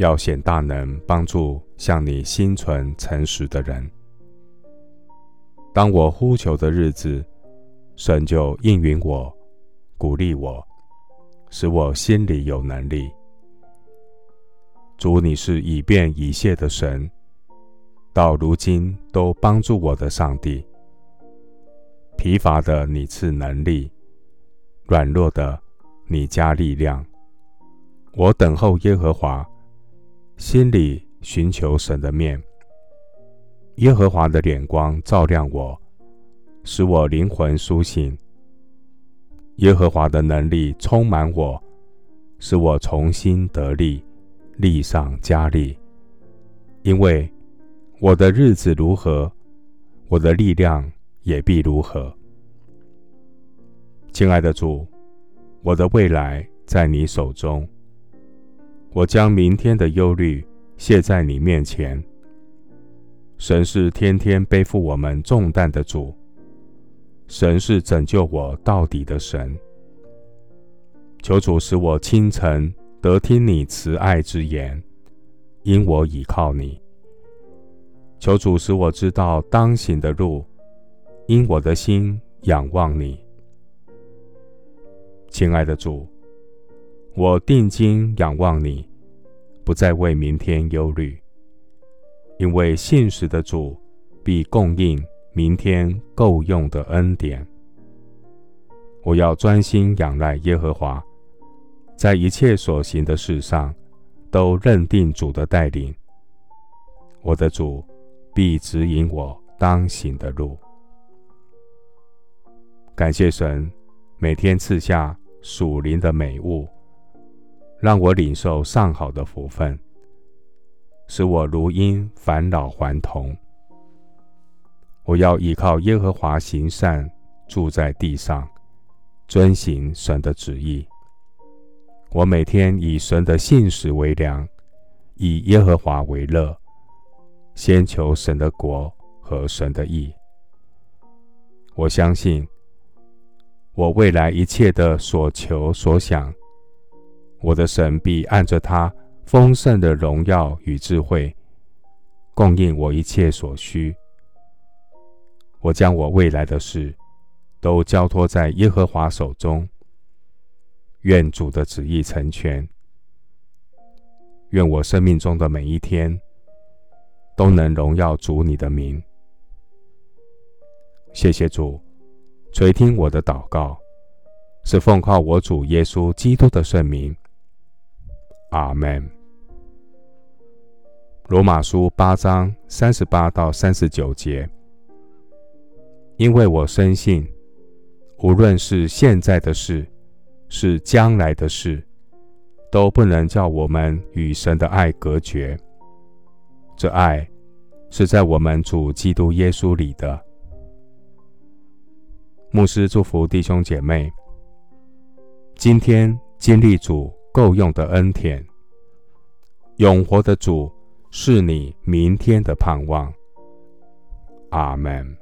要显大能，帮助向你心存诚实的人。当我呼求的日子，神就应允我，鼓励我，使我心里有能力。主，你是以便以谢的神，到如今都帮助我的上帝。疲乏的你赐能力，软弱的你加力量。我等候耶和华，心里寻求神的面。耶和华的脸光照亮我，使我灵魂苏醒。耶和华的能力充满我，使我重新得力，力上加力。因为我的日子如何，我的力量也必如何。亲爱的主，我的未来在你手中，我将明天的忧虑卸在你面前。神是天天背负我们重担的主，神是拯救我到底的神。求主使我清晨得听你慈爱之言，因我倚靠你。求主使我知道当行的路，因我的心仰望你。亲爱的主，我定睛仰望你，不再为明天忧虑。因为信实的主必供应明天够用的恩典。我要专心仰赖耶和华，在一切所行的事上都认定主的带领。我的主必指引我当行的路。感谢神每天赐下属灵的美物，让我领受上好的福分。使我如鹰返老还童。我要依靠耶和华行善，住在地上，遵行神的旨意。我每天以神的信实为粮，以耶和华为乐，先求神的国和神的义。我相信，我未来一切的所求所想，我的神必按着他。丰盛的荣耀与智慧，供应我一切所需。我将我未来的事都交托在耶和华手中。愿主的旨意成全。愿我生命中的每一天都能荣耀主你的名。谢谢主垂听我的祷告，是奉靠我主耶稣基督的圣名。阿门。罗马书八章三十八到三十九节，因为我深信，无论是现在的事，是将来的事，都不能叫我们与神的爱隔绝。这爱是在我们主基督耶稣里的。牧师祝福弟兄姐妹，今天经历主够用的恩典，永活的主。是你明天的盼望。阿门。